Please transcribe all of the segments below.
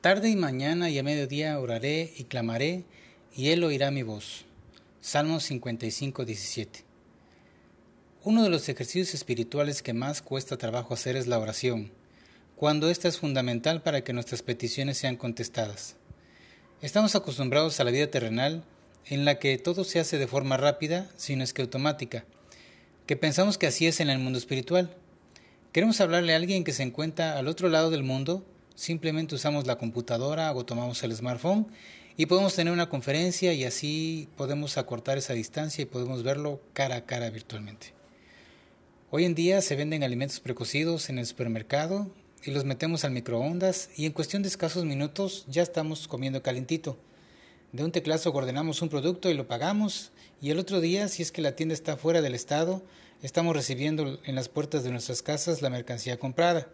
Tarde y mañana y a mediodía oraré y clamaré, y él oirá mi voz. Salmo 55, 17. Uno de los ejercicios espirituales que más cuesta trabajo hacer es la oración, cuando ésta es fundamental para que nuestras peticiones sean contestadas. Estamos acostumbrados a la vida terrenal en la que todo se hace de forma rápida, sino es que automática, que pensamos que así es en el mundo espiritual. Queremos hablarle a alguien que se encuentra al otro lado del mundo, simplemente usamos la computadora o tomamos el smartphone y podemos tener una conferencia y así podemos acortar esa distancia y podemos verlo cara a cara virtualmente. Hoy en día se venden alimentos precocidos en el supermercado y los metemos al microondas y en cuestión de escasos minutos ya estamos comiendo calentito. De un teclazo ordenamos un producto y lo pagamos y el otro día, si es que la tienda está fuera del estado, estamos recibiendo en las puertas de nuestras casas la mercancía comprada.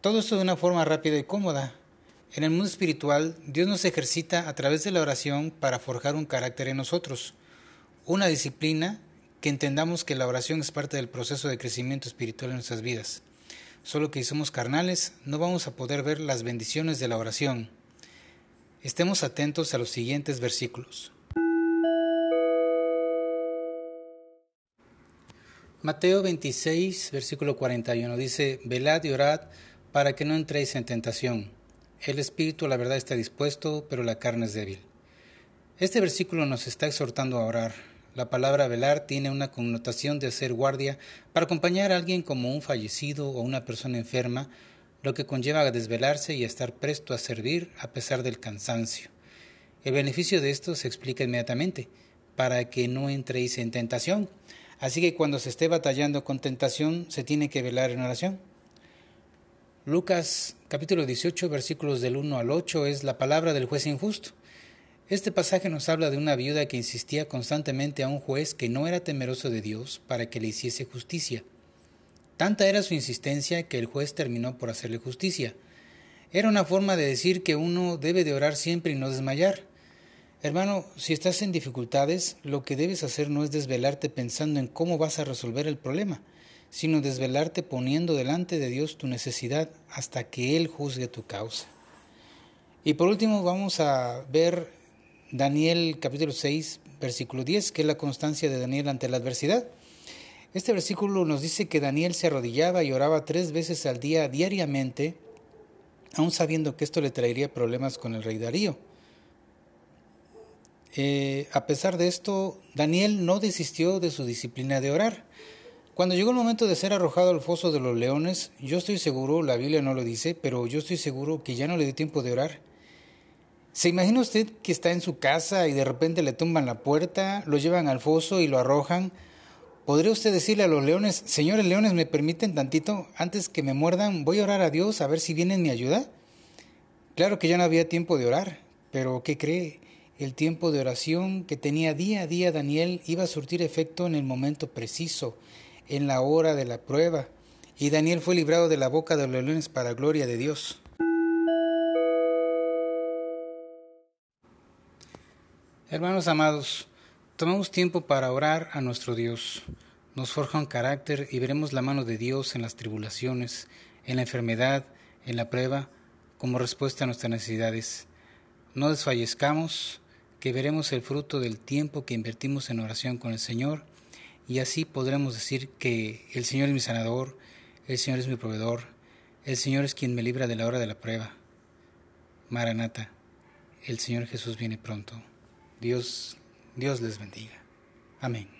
Todo esto de una forma rápida y cómoda. En el mundo espiritual, Dios nos ejercita a través de la oración para forjar un carácter en nosotros, una disciplina que entendamos que la oración es parte del proceso de crecimiento espiritual en nuestras vidas. Solo que si somos carnales, no vamos a poder ver las bendiciones de la oración. Estemos atentos a los siguientes versículos. Mateo 26, versículo 41 dice, Velad y orad para que no entréis en tentación. El espíritu, la verdad, está dispuesto, pero la carne es débil. Este versículo nos está exhortando a orar. La palabra velar tiene una connotación de hacer guardia para acompañar a alguien como un fallecido o una persona enferma, lo que conlleva a desvelarse y estar presto a servir a pesar del cansancio. El beneficio de esto se explica inmediatamente, para que no entréis en tentación. Así que cuando se esté batallando con tentación, se tiene que velar en oración. Lucas capítulo 18 versículos del 1 al 8 es la palabra del juez injusto. Este pasaje nos habla de una viuda que insistía constantemente a un juez que no era temeroso de Dios para que le hiciese justicia. Tanta era su insistencia que el juez terminó por hacerle justicia. Era una forma de decir que uno debe de orar siempre y no desmayar. Hermano, si estás en dificultades, lo que debes hacer no es desvelarte pensando en cómo vas a resolver el problema, sino desvelarte poniendo delante de Dios tu necesidad hasta que Él juzgue tu causa. Y por último vamos a ver Daniel capítulo 6, versículo 10, que es la constancia de Daniel ante la adversidad. Este versículo nos dice que Daniel se arrodillaba y oraba tres veces al día diariamente, aun sabiendo que esto le traería problemas con el rey Darío. Eh, a pesar de esto, Daniel no desistió de su disciplina de orar. Cuando llegó el momento de ser arrojado al foso de los leones, yo estoy seguro, la Biblia no lo dice, pero yo estoy seguro que ya no le dio tiempo de orar. ¿Se imagina usted que está en su casa y de repente le tumban la puerta, lo llevan al foso y lo arrojan? ¿Podría usted decirle a los leones, señores leones, me permiten tantito, antes que me muerdan, voy a orar a Dios a ver si vienen mi ayuda? Claro que ya no había tiempo de orar, pero ¿qué cree? El tiempo de oración que tenía día a día Daniel iba a surtir efecto en el momento preciso, en la hora de la prueba, y Daniel fue librado de la boca de los leones para gloria de Dios. Hermanos amados, tomemos tiempo para orar a nuestro Dios. Nos forja un carácter y veremos la mano de Dios en las tribulaciones, en la enfermedad, en la prueba, como respuesta a nuestras necesidades. No desfallezcamos, que veremos el fruto del tiempo que invertimos en oración con el Señor y así podremos decir que el Señor es mi sanador, el Señor es mi proveedor, el Señor es quien me libra de la hora de la prueba. Maranata, el Señor Jesús viene pronto. Dios, Dios les bendiga. Amén.